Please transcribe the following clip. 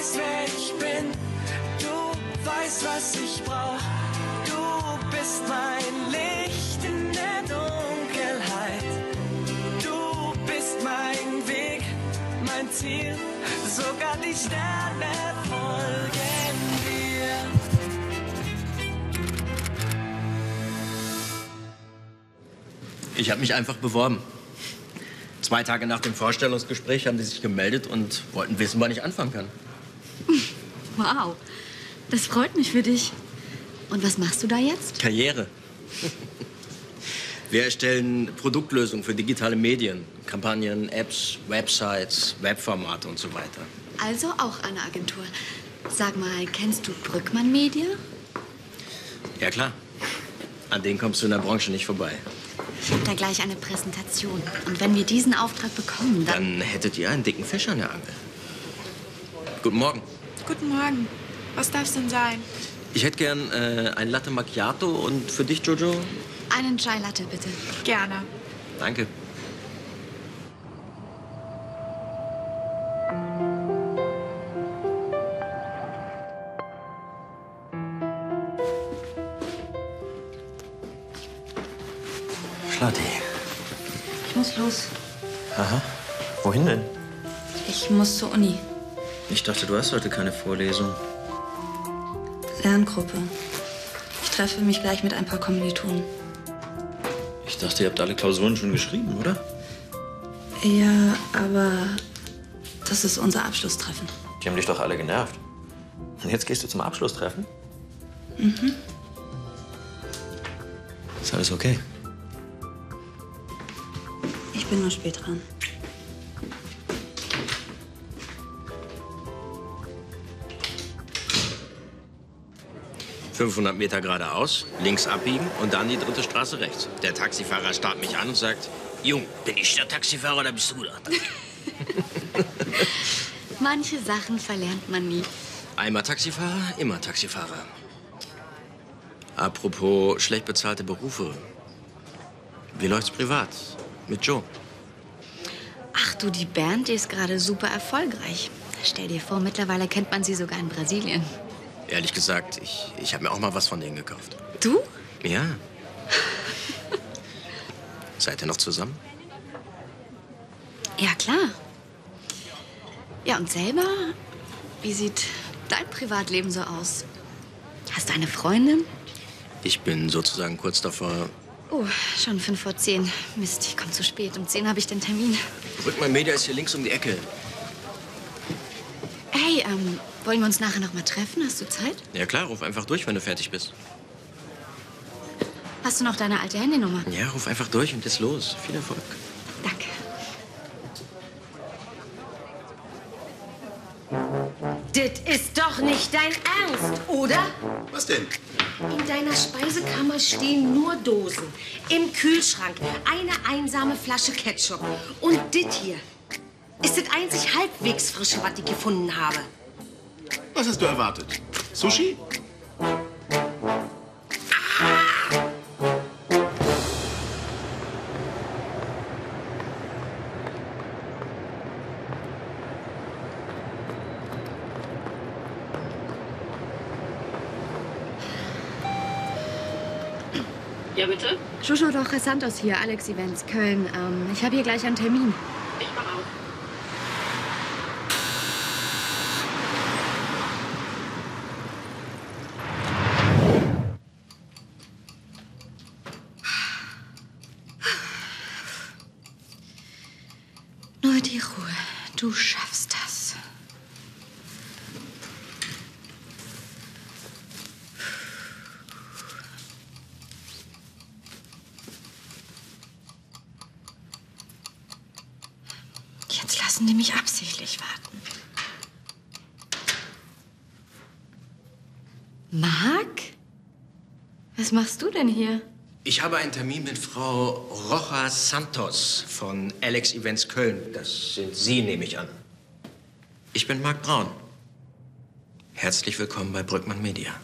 weißt, wer ich bin. Du weißt, was ich brauch. Du bist mein Licht in der Dunkelheit. Du bist mein Weg, mein Ziel. Sogar die Sterne folgen dir. Ich habe mich einfach beworben. Zwei Tage nach dem Vorstellungsgespräch haben die sich gemeldet und wollten wissen, wann ich anfangen kann. Wow, das freut mich für dich. Und was machst du da jetzt? Karriere. Wir erstellen Produktlösungen für digitale Medien, Kampagnen, Apps, Websites, Webformate und so weiter. Also auch eine Agentur. Sag mal, kennst du Brückmann Media? Ja klar. An denen kommst du in der Branche nicht vorbei. Ich habe da gleich eine Präsentation. Und wenn wir diesen Auftrag bekommen, dann... Dann hättet ihr einen dicken Fisch an der Angel. Guten Morgen. Guten Morgen. Was darf's denn sein? Ich hätte gern äh, ein Latte Macchiato und für dich, Jojo? Einen Chai Latte, bitte. Gerne. Danke. Schlatti. Ich muss los. Aha. Wohin denn? Ich muss zur Uni. Ich dachte, du hast heute keine Vorlesung. Lerngruppe. Ich treffe mich gleich mit ein paar Kommilitonen. Ich dachte, ihr habt alle Klausuren schon geschrieben, oder? Ja, aber das ist unser Abschlusstreffen. Die haben dich doch alle genervt. Und jetzt gehst du zum Abschlusstreffen? Mhm. Ist alles okay? Ich bin nur spät dran. – 500 Meter geradeaus, links abbiegen und dann die dritte Straße rechts. Der Taxifahrer starrt mich an und sagt, Jung, bin ich der Taxifahrer oder bist du das? Manche Sachen verlernt man nie. Einmal Taxifahrer, immer Taxifahrer. Apropos schlecht bezahlte Berufe. Wie läuft's privat? Mit Joe? Ach du, die Band, die ist gerade super erfolgreich. Stell dir vor, mittlerweile kennt man sie sogar in Brasilien. Ehrlich gesagt, ich, ich habe mir auch mal was von denen gekauft. Du? Ja. Seid ihr noch zusammen? Ja, klar. Ja, und selber? Wie sieht dein Privatleben so aus? Hast du eine Freundin? Ich bin sozusagen kurz davor. Oh, schon fünf vor zehn. Mist, ich komme zu spät. Um zehn habe ich den Termin. Rückmann Media ist hier links um die Ecke. Hey, ähm, wollen wir uns nachher noch mal treffen? Hast du Zeit? Ja klar, ruf einfach durch, wenn du fertig bist. Hast du noch deine alte Handynummer? Ja, ruf einfach durch und ist los. Viel Erfolg. Danke. Das ist doch nicht dein Ernst, oder? Was denn? In deiner Speisekammer stehen nur Dosen. Im Kühlschrank eine einsame Flasche Ketchup. Und dit hier ist das einzig halbwegs frische, was ich gefunden habe. Was hast du erwartet? Sushi? Ja, bitte? Jojo doch Santos hier, Alex Events, Köln. Ähm, ich habe hier gleich einen Termin. Ich mach auf. Nur die Ruhe. Du schaffst das. Jetzt lassen die mich absichtlich warten. Marc? Was machst du denn hier? Ich habe einen Termin mit Frau Rojas Santos von Alex Events Köln. Das sind Sie, nehme ich an. Ich bin Marc Braun. Herzlich willkommen bei Brückmann Media.